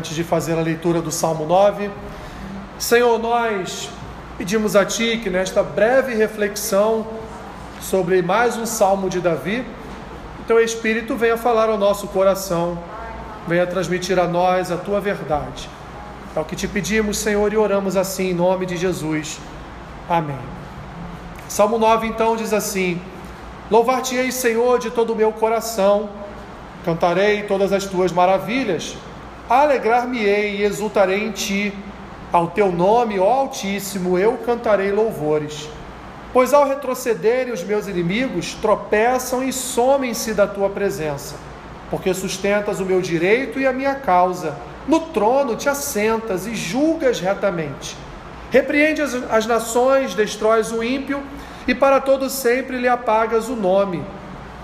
Antes de fazer a leitura do Salmo 9, Senhor, nós pedimos a Ti que nesta breve reflexão sobre mais um Salmo de Davi, o Teu Espírito venha falar ao nosso coração, venha transmitir a nós a Tua verdade. É o que te pedimos, Senhor, e oramos assim em nome de Jesus. Amém. Salmo 9 então diz assim: Louvar-te-ei, Senhor, de todo o meu coração, cantarei todas as tuas maravilhas alegrar-me-ei e exultarei em ti. Ao teu nome, ó Altíssimo, eu cantarei louvores. Pois ao retrocederem os meus inimigos, tropeçam e somem-se da tua presença, porque sustentas o meu direito e a minha causa. No trono te assentas e julgas retamente. Repreende as, as nações, destróis o ímpio e para todo sempre lhe apagas o nome.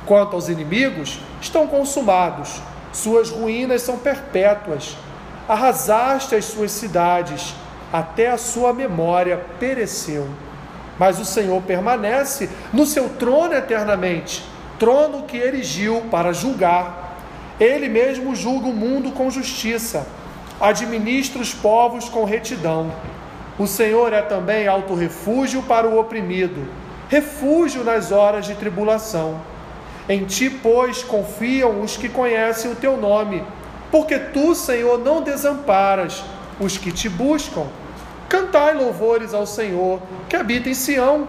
Quanto aos inimigos, estão consumados suas ruínas são perpétuas. Arrasaste as suas cidades, até a sua memória pereceu. Mas o Senhor permanece no seu trono eternamente, trono que erigiu para julgar. Ele mesmo julga o mundo com justiça, administra os povos com retidão. O Senhor é também alto refúgio para o oprimido, refúgio nas horas de tribulação. Em ti, pois, confiam os que conhecem o teu nome, porque tu, Senhor, não desamparas os que te buscam. Cantai louvores ao Senhor, que habita em Sião.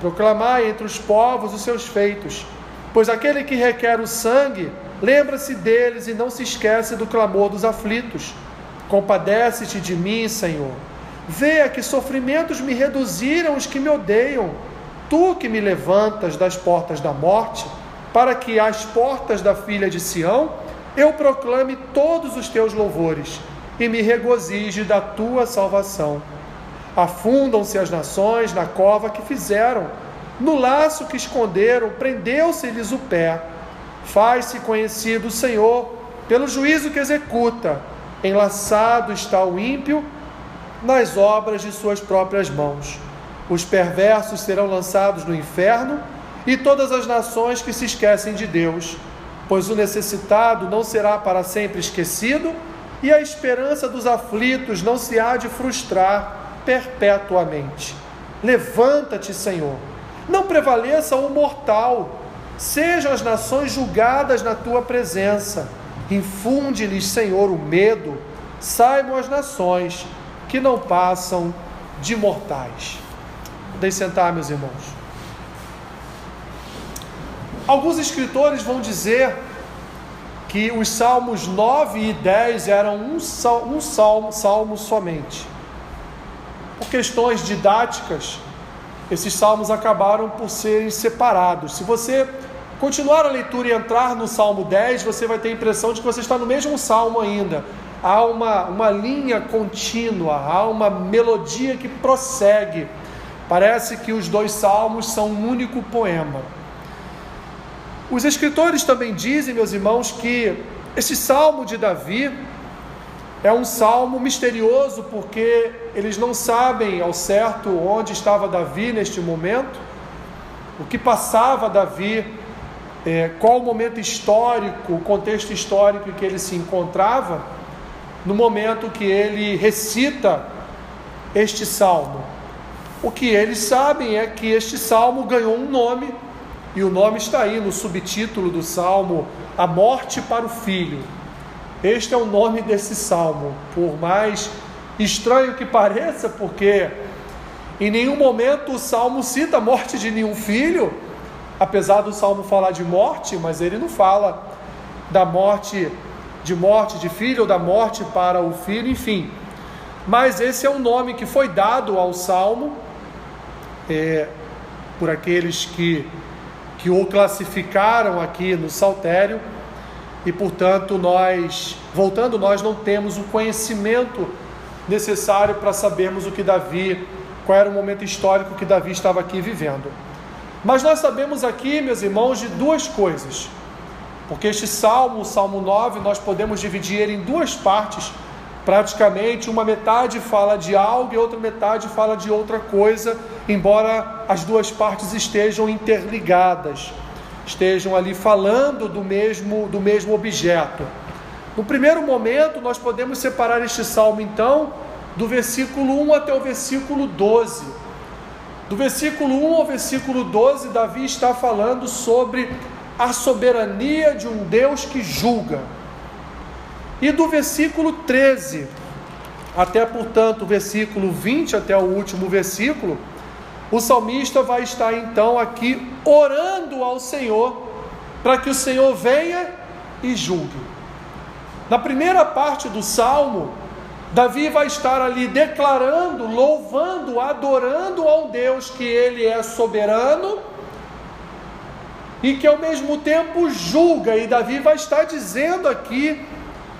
Proclamai entre os povos os seus feitos. Pois aquele que requer o sangue, lembra-se deles e não se esquece do clamor dos aflitos. Compadece-te de mim, Senhor. Vê a que sofrimentos me reduziram os que me odeiam. Tu que me levantas das portas da morte para que às portas da filha de Sião eu proclame todos os teus louvores e me regozije da tua salvação. Afundam-se as nações na cova que fizeram, no laço que esconderam, prendeu-se-lhes o pé. Faz-se conhecido o Senhor pelo juízo que executa. Enlaçado está o ímpio nas obras de suas próprias mãos. Os perversos serão lançados no inferno e todas as nações que se esquecem de Deus, pois o necessitado não será para sempre esquecido e a esperança dos aflitos não se há de frustrar perpetuamente. Levanta-te, Senhor, não prevaleça o mortal, sejam as nações julgadas na tua presença. Infunde-lhes, Senhor, o medo, saibam as nações que não passam de mortais. Deixe sentar, meus irmãos. Alguns escritores vão dizer que os salmos 9 e 10 eram um salmo, um salmo, salmo somente. Por questões didáticas, esses salmos acabaram por serem separados. Se você continuar a leitura e entrar no Salmo 10, você vai ter a impressão de que você está no mesmo salmo ainda. Há uma, uma linha contínua, há uma melodia que prossegue. Parece que os dois salmos são um único poema. Os escritores também dizem, meus irmãos, que esse salmo de Davi é um salmo misterioso porque eles não sabem ao certo onde estava Davi neste momento, o que passava Davi, é, qual o momento histórico, o contexto histórico em que ele se encontrava, no momento que ele recita este salmo. O que eles sabem é que este salmo ganhou um nome e o nome está aí no subtítulo do salmo: A Morte para o Filho. Este é o nome desse salmo, por mais estranho que pareça, porque em nenhum momento o salmo cita a morte de nenhum filho, apesar do salmo falar de morte, mas ele não fala da morte de morte de filho ou da morte para o filho, enfim. Mas esse é o nome que foi dado ao salmo é, por aqueles que que o classificaram aqui no saltério e, portanto, nós, voltando, nós não temos o conhecimento necessário para sabermos o que Davi, qual era o momento histórico que Davi estava aqui vivendo. Mas nós sabemos aqui, meus irmãos, de duas coisas. Porque este salmo, o salmo 9, nós podemos dividir ele em duas partes praticamente uma metade fala de algo e outra metade fala de outra coisa, embora as duas partes estejam interligadas, estejam ali falando do mesmo, do mesmo objeto. No primeiro momento, nós podemos separar este salmo, então, do versículo 1 até o versículo 12. Do versículo 1 ao versículo 12, Davi está falando sobre a soberania de um Deus que julga. E do versículo 13 até, portanto, o versículo 20, até o último versículo, o salmista vai estar então aqui orando ao Senhor para que o Senhor venha e julgue. Na primeira parte do salmo, Davi vai estar ali declarando, louvando, adorando ao Deus que ele é soberano e que ao mesmo tempo julga, e Davi vai estar dizendo aqui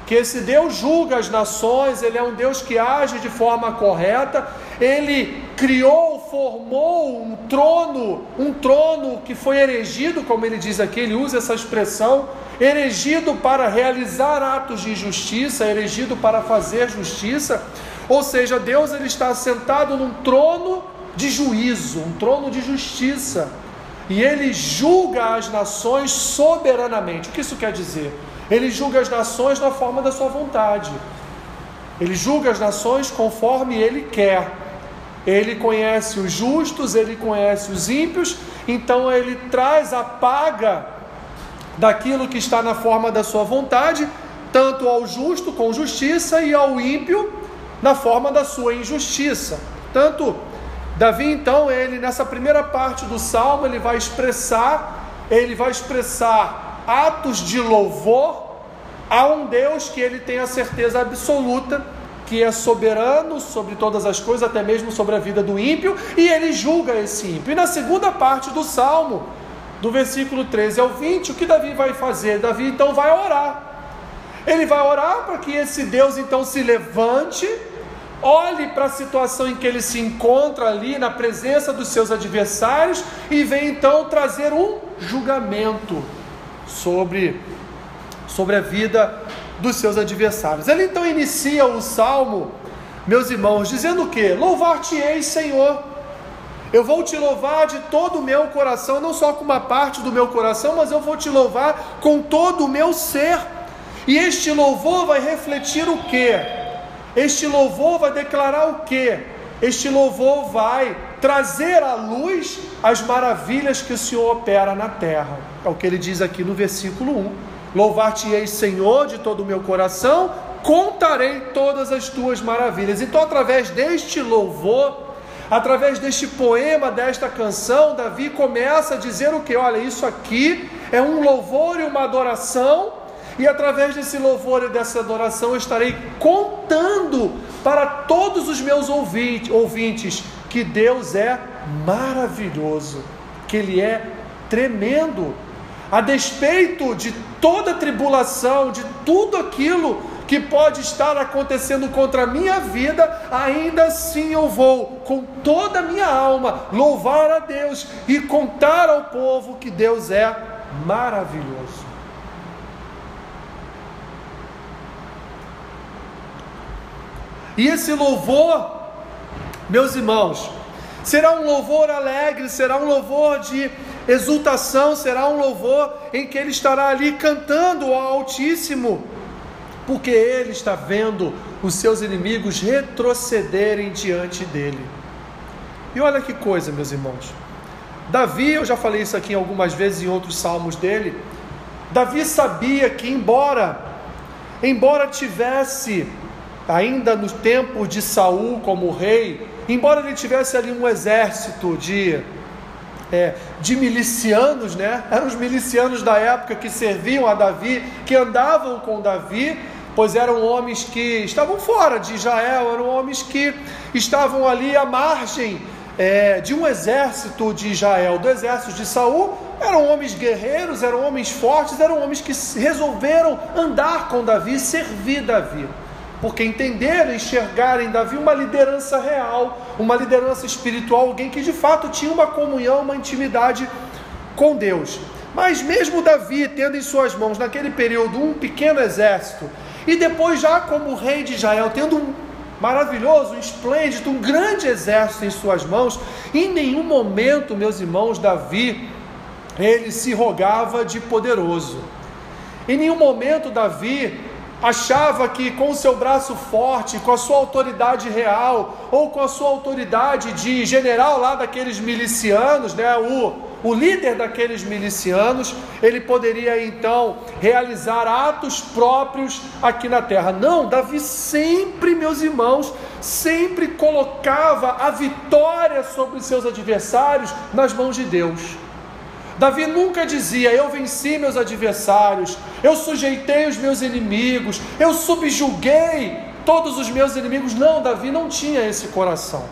que esse Deus julga as nações, ele é um Deus que age de forma correta, ele criou, formou um trono, um trono que foi erigido, como ele diz aqui, ele usa essa expressão, erigido para realizar atos de justiça, erigido para fazer justiça, ou seja, Deus ele está sentado num trono de juízo, um trono de justiça, e ele julga as nações soberanamente. O que isso quer dizer? Ele julga as nações na forma da sua vontade. Ele julga as nações conforme ele quer. Ele conhece os justos, ele conhece os ímpios, então ele traz a paga daquilo que está na forma da sua vontade, tanto ao justo com justiça e ao ímpio na forma da sua injustiça. Tanto Davi, então, ele nessa primeira parte do salmo, ele vai expressar, ele vai expressar atos de louvor a um Deus que ele tem a certeza absoluta que é soberano sobre todas as coisas, até mesmo sobre a vida do ímpio, e ele julga esse ímpio. E na segunda parte do salmo, do versículo 13 ao 20, o que Davi vai fazer? Davi então vai orar. Ele vai orar para que esse Deus então se levante, olhe para a situação em que ele se encontra ali na presença dos seus adversários e vem então trazer um julgamento sobre, sobre a vida dos seus adversários. Ele então inicia o salmo, meus irmãos, dizendo o que? Louvar-te-ei, Senhor. Eu vou te louvar de todo o meu coração, não só com uma parte do meu coração, mas eu vou te louvar com todo o meu ser. E este louvor vai refletir o que? Este louvor vai declarar o que? Este louvor vai trazer à luz as maravilhas que o Senhor opera na terra. É o que ele diz aqui no versículo 1. Louvar-te-ei, Senhor, de todo o meu coração, contarei todas as tuas maravilhas. Então, através deste louvor, através deste poema, desta canção, Davi começa a dizer o que? Olha, isso aqui é um louvor e uma adoração, e através desse louvor e dessa adoração eu estarei contando para todos os meus ouvintes que Deus é maravilhoso, que Ele é tremendo. A despeito de toda tribulação, de tudo aquilo que pode estar acontecendo contra a minha vida, ainda assim eu vou, com toda a minha alma, louvar a Deus e contar ao povo que Deus é maravilhoso. E esse louvor meus irmãos, será um louvor alegre, será um louvor de exultação, será um louvor em que ele estará ali cantando ao Altíssimo, porque ele está vendo os seus inimigos retrocederem diante dele. E olha que coisa, meus irmãos. Davi, eu já falei isso aqui algumas vezes em outros salmos dele. Davi sabia que embora embora tivesse ainda no tempo de Saul como rei, embora ele tivesse ali um exército de, é, de milicianos, né? Eram os milicianos da época que serviam a Davi, que andavam com Davi, pois eram homens que estavam fora de Israel, eram homens que estavam ali à margem é, de um exército de Israel, do exército de Saul, eram homens guerreiros, eram homens fortes, eram homens que resolveram andar com Davi, servir Davi porque entenderam, enxergaram em Davi uma liderança real, uma liderança espiritual, alguém que de fato tinha uma comunhão, uma intimidade com Deus. Mas mesmo Davi tendo em suas mãos naquele período um pequeno exército, e depois já como rei de Israel, tendo um maravilhoso, um esplêndido, um grande exército em suas mãos, em nenhum momento, meus irmãos, Davi, ele se rogava de poderoso. Em nenhum momento Davi achava que com o seu braço forte, com a sua autoridade real, ou com a sua autoridade de general lá daqueles milicianos, né, o, o líder daqueles milicianos, ele poderia então realizar atos próprios aqui na terra. Não, Davi sempre, meus irmãos, sempre colocava a vitória sobre seus adversários nas mãos de Deus. Davi nunca dizia: Eu venci meus adversários, eu sujeitei os meus inimigos, eu subjuguei todos os meus inimigos. Não, Davi não tinha esse coração.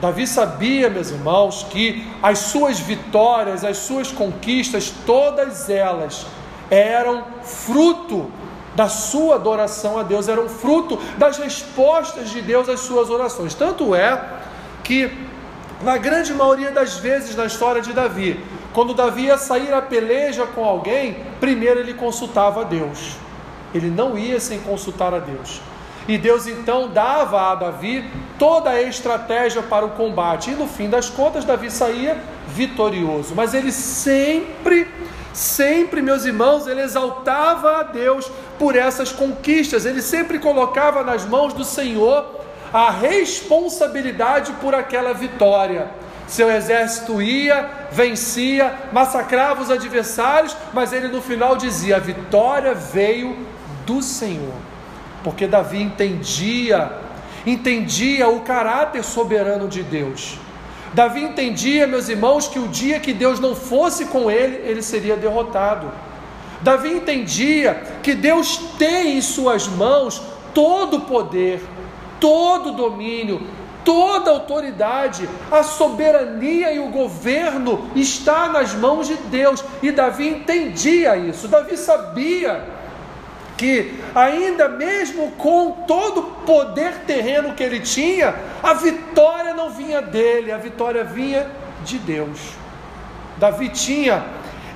Davi sabia, meus irmãos, que as suas vitórias, as suas conquistas, todas elas eram fruto da sua adoração a Deus, eram fruto das respostas de Deus às suas orações. Tanto é que, na grande maioria das vezes na história de Davi, quando Davi ia sair a peleja com alguém, primeiro ele consultava a Deus. Ele não ia sem consultar a Deus. E Deus então dava a Davi toda a estratégia para o combate. E no fim das contas, Davi saía vitorioso. Mas ele sempre, sempre, meus irmãos, ele exaltava a Deus por essas conquistas. Ele sempre colocava nas mãos do Senhor a responsabilidade por aquela vitória. Seu exército ia, vencia, massacrava os adversários, mas ele no final dizia: a vitória veio do Senhor. Porque Davi entendia, entendia o caráter soberano de Deus. Davi entendia, meus irmãos, que o dia que Deus não fosse com ele, ele seria derrotado. Davi entendia que Deus tem em suas mãos todo o poder, todo o domínio, toda a autoridade, a soberania e o governo está nas mãos de Deus. E Davi entendia isso. Davi sabia que, ainda mesmo com todo o poder terreno que ele tinha, a vitória não vinha dele, a vitória vinha de Deus. Davi tinha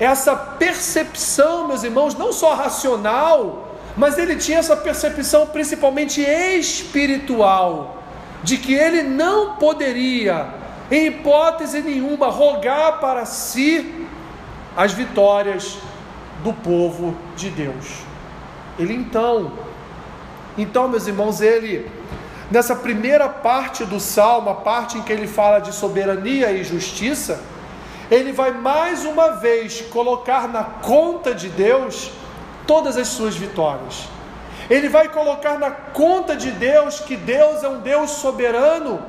essa percepção, meus irmãos, não só racional, mas ele tinha essa percepção principalmente espiritual de que ele não poderia, em hipótese nenhuma, rogar para si as vitórias do povo de Deus. Ele então, então, meus irmãos, ele nessa primeira parte do salmo, a parte em que ele fala de soberania e justiça, ele vai mais uma vez colocar na conta de Deus todas as suas vitórias. Ele vai colocar na conta de Deus que Deus é um Deus soberano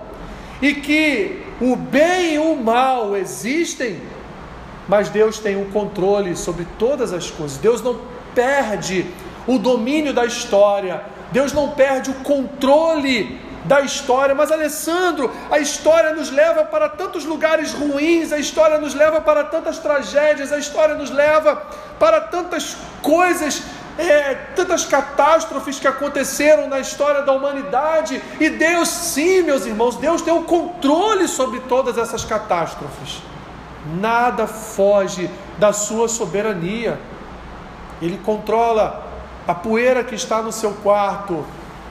e que o bem e o mal existem, mas Deus tem o controle sobre todas as coisas. Deus não perde o domínio da história, Deus não perde o controle da história. Mas, Alessandro, a história nos leva para tantos lugares ruins, a história nos leva para tantas tragédias, a história nos leva para tantas coisas é, tantas catástrofes que aconteceram na história da humanidade, e Deus, sim, meus irmãos, Deus tem o controle sobre todas essas catástrofes. Nada foge da sua soberania. Ele controla a poeira que está no seu quarto,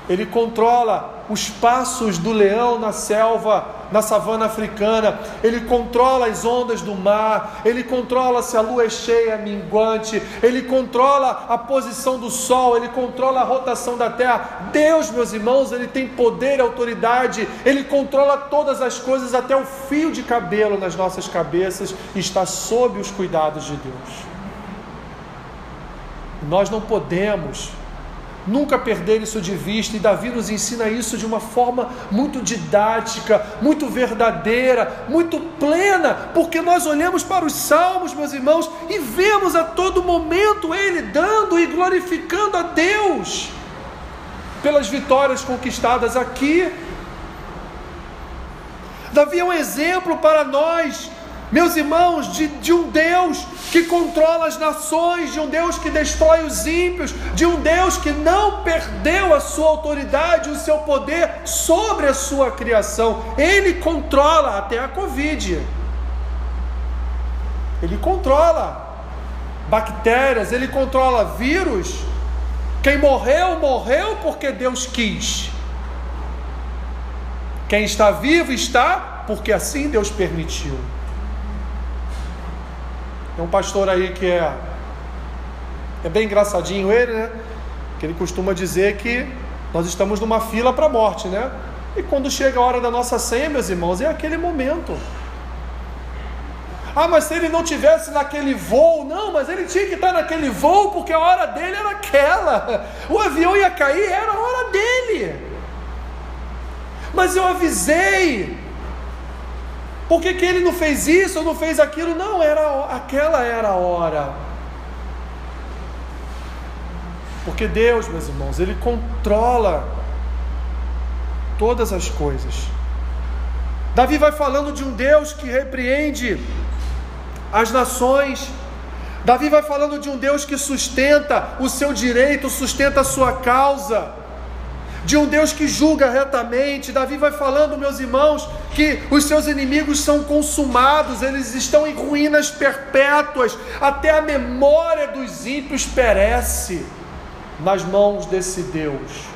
ele controla os passos do leão na selva, na savana africana, ele controla as ondas do mar, ele controla se a lua é cheia, minguante, ele controla a posição do sol, ele controla a rotação da terra. Deus, meus irmãos, ele tem poder e autoridade, ele controla todas as coisas, até o fio de cabelo nas nossas cabeças está sob os cuidados de Deus. Nós não podemos nunca perder isso de vista, e Davi nos ensina isso de uma forma muito didática, muito verdadeira, muito plena, porque nós olhamos para os salmos, meus irmãos, e vemos a todo momento ele dando e glorificando a Deus pelas vitórias conquistadas aqui. Davi é um exemplo para nós meus irmãos, de, de um Deus que controla as nações, de um Deus que destrói os ímpios, de um Deus que não perdeu a sua autoridade, o seu poder sobre a sua criação. Ele controla até a Covid. Ele controla bactérias, ele controla vírus. Quem morreu, morreu porque Deus quis. Quem está vivo, está porque assim Deus permitiu. Tem um pastor aí que é, é bem engraçadinho ele, né? que ele costuma dizer que nós estamos numa fila para a morte, né? E quando chega a hora da nossa senha, meus irmãos, é aquele momento. Ah, mas se ele não tivesse naquele voo, não, mas ele tinha que estar naquele voo porque a hora dele era aquela. O avião ia cair, era a hora dele. Mas eu avisei. Por que, que ele não fez isso ou não fez aquilo? Não, era aquela era a hora. Porque Deus, meus irmãos, Ele controla todas as coisas. Davi vai falando de um Deus que repreende as nações. Davi vai falando de um Deus que sustenta o seu direito, sustenta a sua causa de um Deus que julga retamente. Davi vai falando, meus irmãos, que os seus inimigos são consumados, eles estão em ruínas perpétuas, até a memória dos ímpios perece nas mãos desse Deus.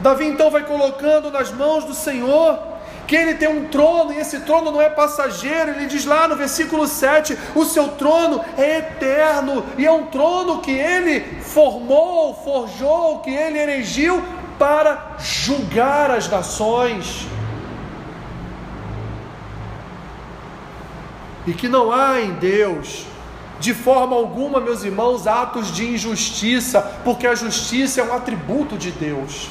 Davi então vai colocando nas mãos do Senhor que ele tem um trono, e esse trono não é passageiro, ele diz lá no versículo 7: o seu trono é eterno, e é um trono que ele formou, forjou, que ele erigiu para julgar as nações. E que não há em Deus de forma alguma, meus irmãos, atos de injustiça, porque a justiça é um atributo de Deus.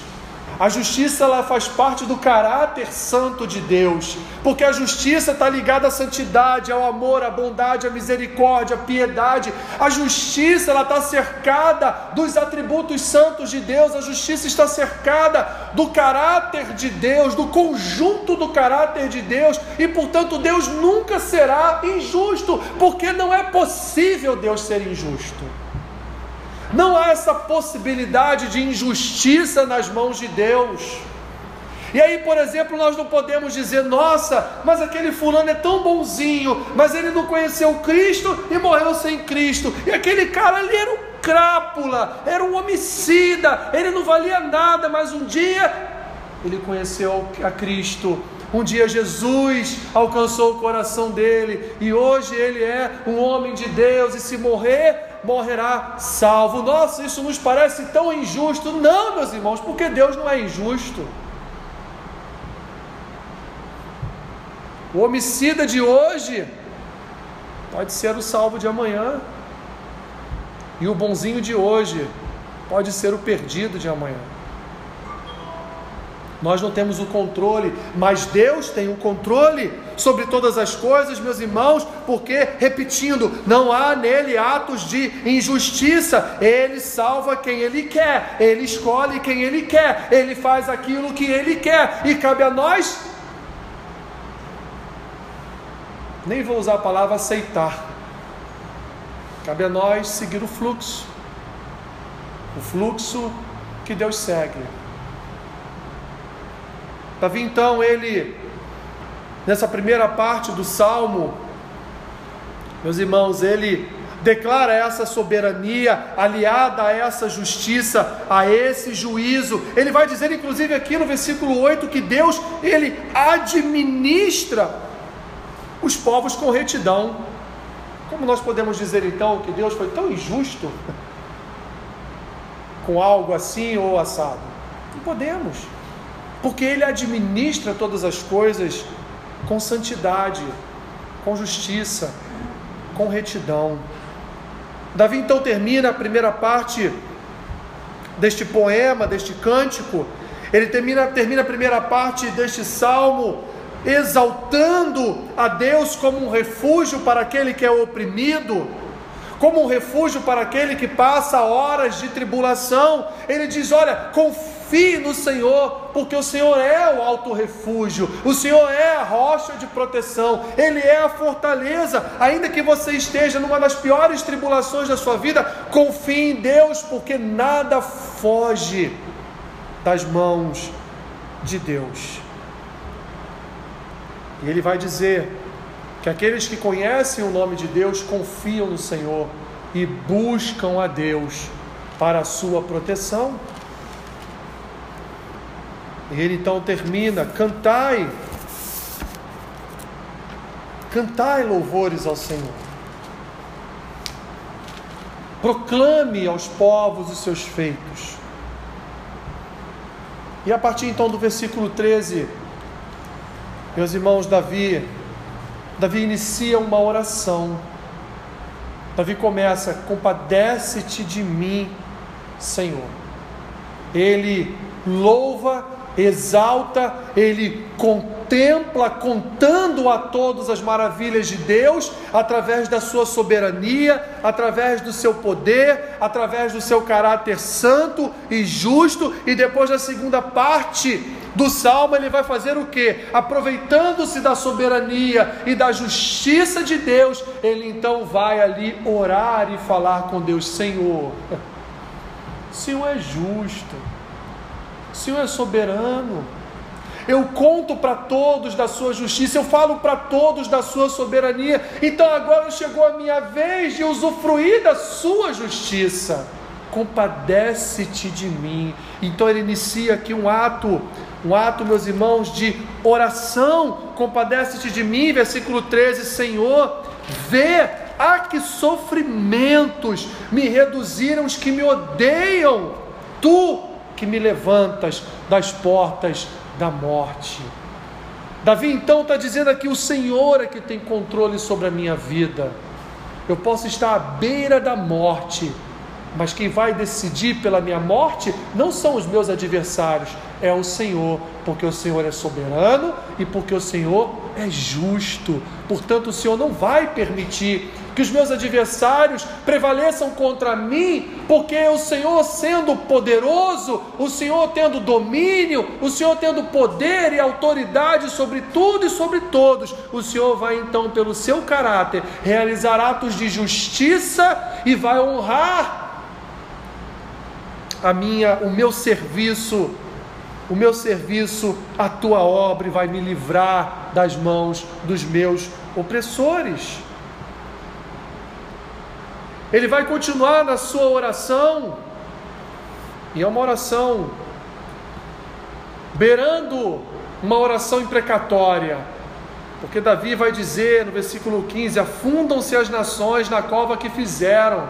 A justiça ela faz parte do caráter santo de Deus, porque a justiça está ligada à santidade, ao amor, à bondade, à misericórdia, à piedade. A justiça ela está cercada dos atributos santos de Deus. A justiça está cercada do caráter de Deus, do conjunto do caráter de Deus, e portanto Deus nunca será injusto, porque não é possível Deus ser injusto. Não há essa possibilidade de injustiça nas mãos de Deus. E aí, por exemplo, nós não podemos dizer, nossa, mas aquele fulano é tão bonzinho, mas ele não conheceu Cristo e morreu sem Cristo. E aquele cara ali era um crápula, era um homicida, ele não valia nada, mas um dia ele conheceu a Cristo. Um dia Jesus alcançou o coração dele e hoje ele é um homem de Deus e se morrer morrerá salvo. Nossa, isso nos parece tão injusto. Não, meus irmãos, porque Deus não é injusto. O homicida de hoje pode ser o salvo de amanhã, e o bonzinho de hoje pode ser o perdido de amanhã. Nós não temos o controle, mas Deus tem o controle sobre todas as coisas, meus irmãos, porque, repetindo, não há nele atos de injustiça. Ele salva quem ele quer, ele escolhe quem ele quer, ele faz aquilo que ele quer, e cabe a nós. Nem vou usar a palavra aceitar, cabe a nós seguir o fluxo, o fluxo que Deus segue. Davi então, ele, nessa primeira parte do salmo, meus irmãos, ele declara essa soberania aliada a essa justiça, a esse juízo. Ele vai dizer, inclusive, aqui no versículo 8, que Deus, ele administra os povos com retidão. Como nós podemos dizer então que Deus foi tão injusto com algo assim ou assado? Não podemos porque Ele administra todas as coisas com santidade, com justiça, com retidão. Davi então termina a primeira parte deste poema, deste cântico, ele termina, termina a primeira parte deste salmo exaltando a Deus como um refúgio para aquele que é oprimido, como um refúgio para aquele que passa horas de tribulação. Ele diz: Olha, confie no Senhor, porque o Senhor é o alto refúgio, o Senhor é a rocha de proteção, Ele é a fortaleza. Ainda que você esteja numa das piores tribulações da sua vida, confie em Deus, porque nada foge das mãos de Deus. E ele vai dizer: que aqueles que conhecem o nome de Deus confiam no Senhor e buscam a Deus para a sua proteção. E ele então termina: cantai, cantai louvores ao Senhor. proclame aos povos os seus feitos. E a partir então do versículo 13, meus irmãos, Davi, Davi inicia uma oração. Davi começa: Compadece-te de mim, Senhor. Ele louva, exalta, ele contempla, contando a todos as maravilhas de Deus, através da sua soberania, através do seu poder, através do seu caráter santo e justo, e depois da segunda parte do salmo, ele vai fazer o que? Aproveitando-se da soberania e da justiça de Deus, ele então vai ali orar e falar com Deus: Senhor, o Senhor é justo, o Senhor é soberano. Eu conto para todos da sua justiça, eu falo para todos da sua soberania. Então agora chegou a minha vez de usufruir da sua justiça. Compadece-te de mim. Então ele inicia aqui um ato, um ato, meus irmãos, de oração. Compadece-te de mim, versículo 13, Senhor, vê a que sofrimentos me reduziram os que me odeiam. Tu que me levantas das portas da morte. Davi então está dizendo aqui: o Senhor é que tem controle sobre a minha vida. Eu posso estar à beira da morte, mas quem vai decidir pela minha morte não são os meus adversários, é o Senhor, porque o Senhor é soberano e porque o Senhor é justo. Portanto, o Senhor não vai permitir que os meus adversários prevaleçam contra mim, porque o Senhor sendo poderoso, o Senhor tendo domínio, o Senhor tendo poder e autoridade sobre tudo e sobre todos, o Senhor vai então, pelo seu caráter, realizar atos de justiça e vai honrar a minha, o meu serviço o meu serviço, a tua obra vai me livrar das mãos dos meus opressores. Ele vai continuar na sua oração, e é uma oração beirando uma oração imprecatória, porque Davi vai dizer no versículo 15: Afundam-se as nações na cova que fizeram.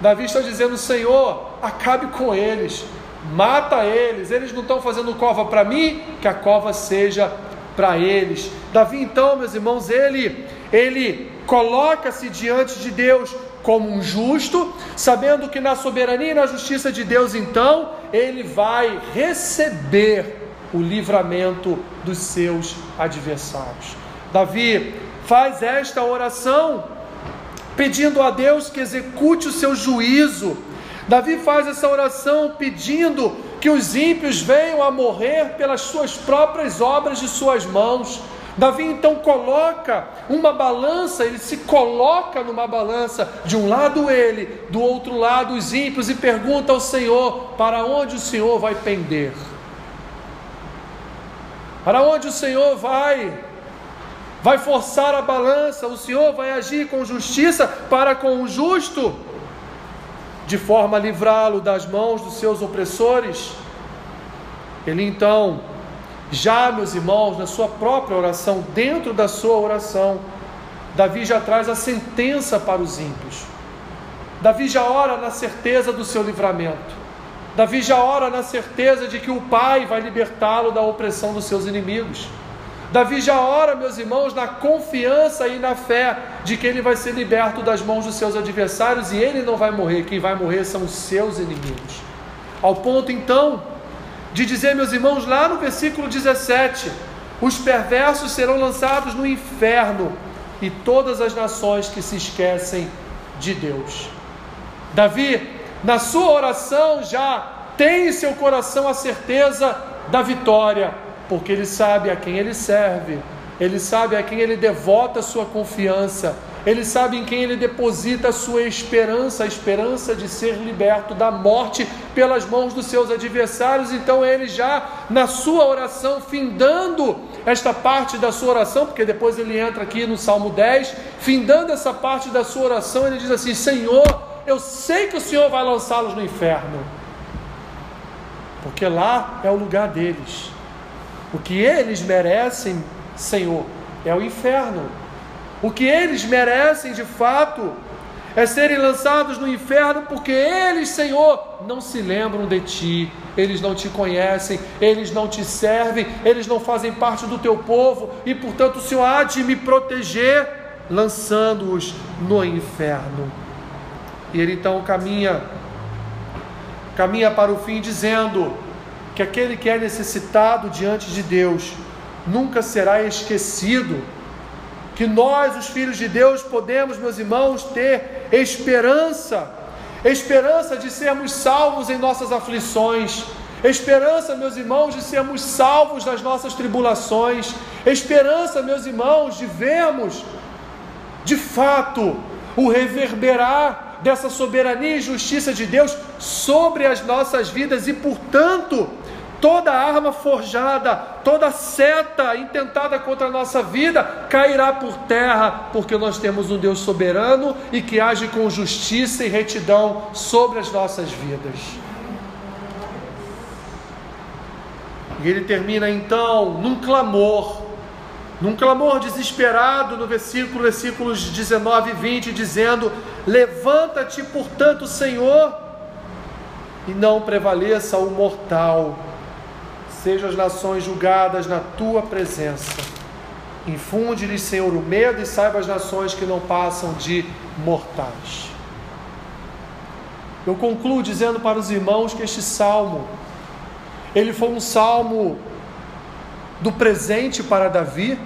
Davi está dizendo: Senhor, acabe com eles, mata eles, eles não estão fazendo cova para mim, que a cova seja para eles. Davi, então, meus irmãos, ele, ele coloca-se diante de Deus como um justo, sabendo que na soberania e na justiça de Deus, então, ele vai receber o livramento dos seus adversários. Davi faz esta oração pedindo a Deus que execute o seu juízo. Davi faz essa oração pedindo que os ímpios venham a morrer pelas suas próprias obras de suas mãos. Davi então coloca uma balança, ele se coloca numa balança, de um lado ele, do outro lado os ímpios, e pergunta ao Senhor: para onde o Senhor vai pender? Para onde o Senhor vai? Vai forçar a balança, o Senhor vai agir com justiça para com o justo, de forma a livrá-lo das mãos dos seus opressores. Ele então já, meus irmãos, na sua própria oração, dentro da sua oração, Davi já traz a sentença para os ímpios. Davi já ora na certeza do seu livramento. Davi já ora na certeza de que o Pai vai libertá-lo da opressão dos seus inimigos. Davi já ora, meus irmãos, na confiança e na fé de que ele vai ser liberto das mãos dos seus adversários e ele não vai morrer, quem vai morrer são os seus inimigos. Ao ponto então de dizer, meus irmãos, lá no versículo 17: os perversos serão lançados no inferno e todas as nações que se esquecem de Deus. Davi, na sua oração, já tem em seu coração a certeza da vitória, porque ele sabe a quem ele serve, ele sabe a quem ele devota sua confiança ele sabe em quem ele deposita a sua esperança, a esperança de ser liberto da morte pelas mãos dos seus adversários. Então ele já na sua oração, findando esta parte da sua oração, porque depois ele entra aqui no Salmo 10, findando essa parte da sua oração, ele diz assim: Senhor, eu sei que o Senhor vai lançá-los no inferno, porque lá é o lugar deles. O que eles merecem, Senhor, é o inferno. O que eles merecem de fato é serem lançados no inferno, porque eles, Senhor, não se lembram de ti, eles não te conhecem, eles não te servem, eles não fazem parte do teu povo, e portanto o Senhor há de me proteger, lançando-os no inferno. E ele então caminha, caminha para o fim, dizendo que aquele que é necessitado diante de Deus nunca será esquecido que nós, os filhos de Deus, podemos, meus irmãos, ter esperança, esperança de sermos salvos em nossas aflições, esperança, meus irmãos, de sermos salvos nas nossas tribulações, esperança, meus irmãos, de vermos, de fato, o reverberar dessa soberania e justiça de Deus sobre as nossas vidas e, portanto, toda arma forjada, toda seta intentada contra a nossa vida cairá por terra, porque nós temos um Deus soberano e que age com justiça e retidão sobre as nossas vidas. E ele termina então num clamor, num clamor desesperado no versículo, versículos 19 e 20, dizendo: Levanta-te, portanto, Senhor, e não prevaleça o mortal sejam as nações julgadas na tua presença. Infunde-lhes, Senhor, o medo e saiba as nações que não passam de mortais. Eu concluo dizendo para os irmãos que este salmo, ele foi um salmo do presente para Davi,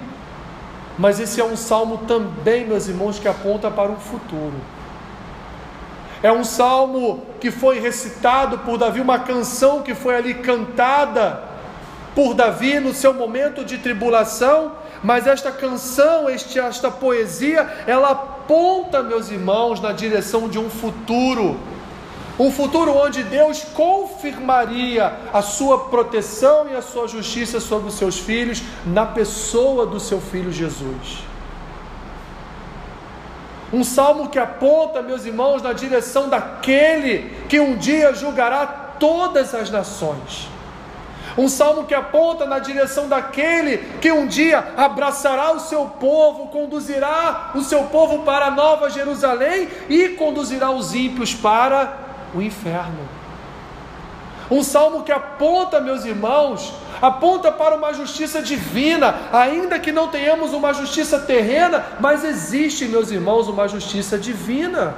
mas esse é um salmo também, meus irmãos, que aponta para o futuro. É um salmo que foi recitado por Davi, uma canção que foi ali cantada por Davi no seu momento de tribulação, mas esta canção, este, esta poesia, ela aponta, meus irmãos, na direção de um futuro. Um futuro onde Deus confirmaria a sua proteção e a sua justiça sobre os seus filhos, na pessoa do seu filho Jesus. Um salmo que aponta, meus irmãos, na direção daquele que um dia julgará todas as nações um salmo que aponta na direção daquele que um dia abraçará o seu povo, conduzirá o seu povo para a nova Jerusalém e conduzirá os ímpios para o inferno. Um salmo que aponta, meus irmãos, aponta para uma justiça divina, ainda que não tenhamos uma justiça terrena, mas existe, meus irmãos, uma justiça divina.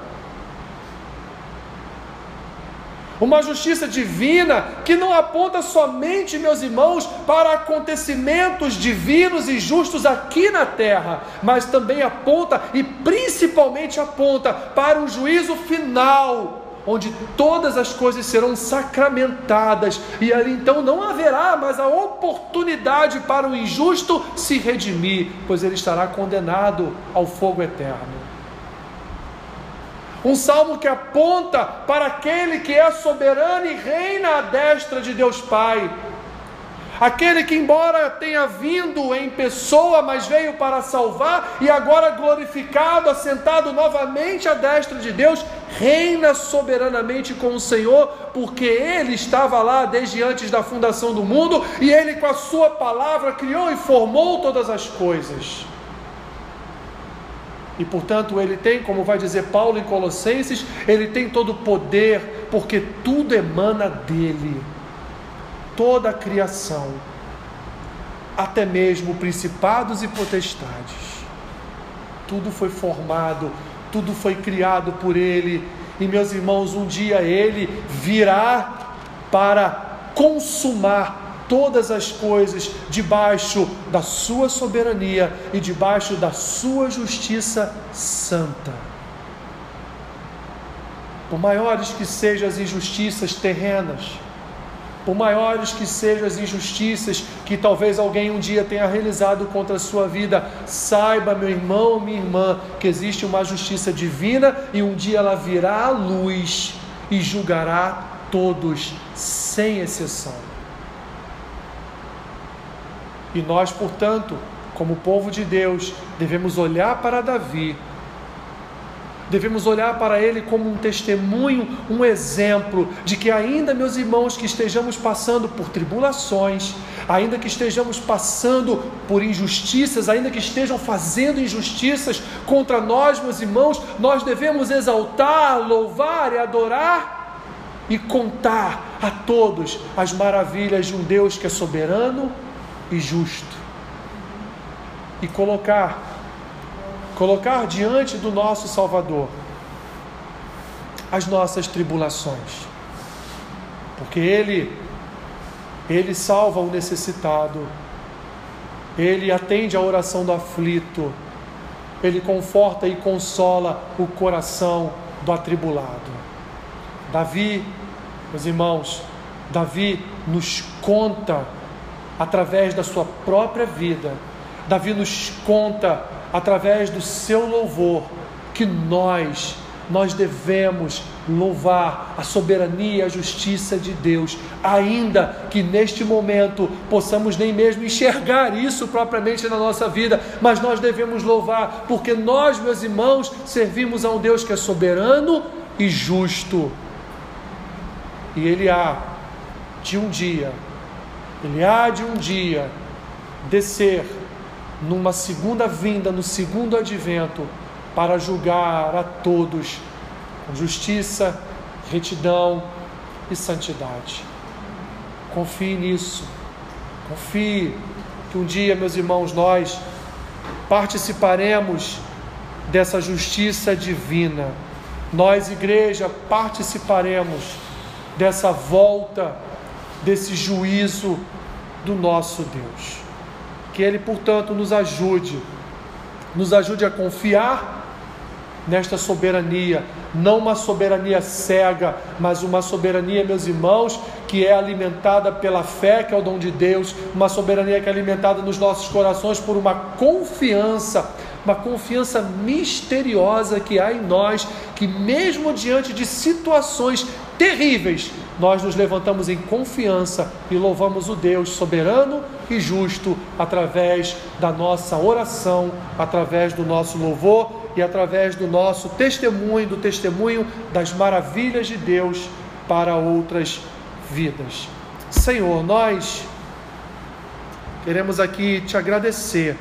Uma justiça divina que não aponta somente, meus irmãos, para acontecimentos divinos e justos aqui na terra, mas também aponta e principalmente aponta para o juízo final, onde todas as coisas serão sacramentadas e ali então não haverá mais a oportunidade para o injusto se redimir, pois ele estará condenado ao fogo eterno. Um salmo que aponta para aquele que é soberano e reina à destra de Deus Pai. Aquele que, embora tenha vindo em pessoa, mas veio para salvar, e agora glorificado, assentado novamente à destra de Deus, reina soberanamente com o Senhor, porque Ele estava lá desde antes da fundação do mundo, e Ele, com a Sua palavra, criou e formou todas as coisas. E portanto ele tem, como vai dizer Paulo em Colossenses, ele tem todo o poder, porque tudo emana dele. Toda a criação, até mesmo principados e potestades. Tudo foi formado, tudo foi criado por ele. E meus irmãos, um dia ele virá para consumar todas as coisas debaixo da sua soberania e debaixo da sua justiça santa. Por maiores que sejam as injustiças terrenas, por maiores que sejam as injustiças que talvez alguém um dia tenha realizado contra a sua vida, saiba, meu irmão, minha irmã, que existe uma justiça divina e um dia ela virá à luz e julgará todos, sem exceção. E nós, portanto, como povo de Deus, devemos olhar para Davi, devemos olhar para ele como um testemunho, um exemplo de que, ainda, meus irmãos, que estejamos passando por tribulações, ainda que estejamos passando por injustiças, ainda que estejam fazendo injustiças contra nós, meus irmãos, nós devemos exaltar, louvar e adorar e contar a todos as maravilhas de um Deus que é soberano e justo. E colocar, colocar diante do nosso Salvador as nossas tribulações. Porque Ele, Ele salva o necessitado, Ele atende a oração do aflito, Ele conforta e consola o coração do atribulado. Davi, meus irmãos, Davi nos conta através da sua própria vida, Davi nos conta através do seu louvor que nós nós devemos louvar a soberania e a justiça de Deus, ainda que neste momento possamos nem mesmo enxergar isso propriamente na nossa vida, mas nós devemos louvar, porque nós, meus irmãos, servimos a um Deus que é soberano e justo. E Ele há de um dia, Ele há de um dia descer numa segunda vinda, no segundo advento para julgar a todos com justiça, retidão e santidade. Confie nisso. Confie que um dia, meus irmãos, nós participaremos dessa justiça divina. Nós, igreja, participaremos dessa volta, desse juízo do nosso Deus. Que Ele, portanto, nos ajude, nos ajude a confiar nesta soberania, não uma soberania cega, mas uma soberania, meus irmãos, que é alimentada pela fé, que é o dom de Deus, uma soberania que é alimentada nos nossos corações por uma confiança, uma confiança misteriosa que há em nós, que mesmo diante de situações terríveis, nós nos levantamos em confiança e louvamos o Deus soberano e justo através da nossa oração, através do nosso louvor e através do nosso testemunho, do testemunho das maravilhas de Deus para outras vidas. Senhor, nós queremos aqui te agradecer,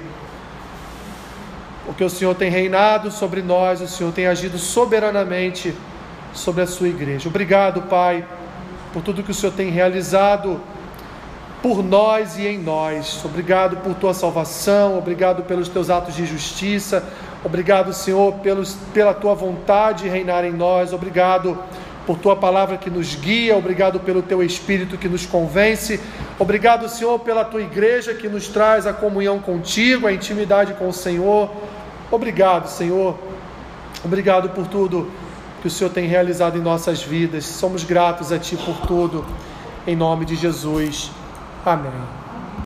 porque o Senhor tem reinado sobre nós, o Senhor tem agido soberanamente sobre a sua igreja. Obrigado, Pai, por tudo que o Senhor tem realizado por nós e em nós. Obrigado por tua salvação, obrigado pelos teus atos de justiça, Obrigado, Senhor, pelos, pela tua vontade reinar em nós. Obrigado por tua palavra que nos guia. Obrigado pelo teu espírito que nos convence. Obrigado, Senhor, pela tua igreja que nos traz a comunhão contigo, a intimidade com o Senhor. Obrigado, Senhor. Obrigado por tudo que o Senhor tem realizado em nossas vidas. Somos gratos a Ti por tudo. Em nome de Jesus. Amém.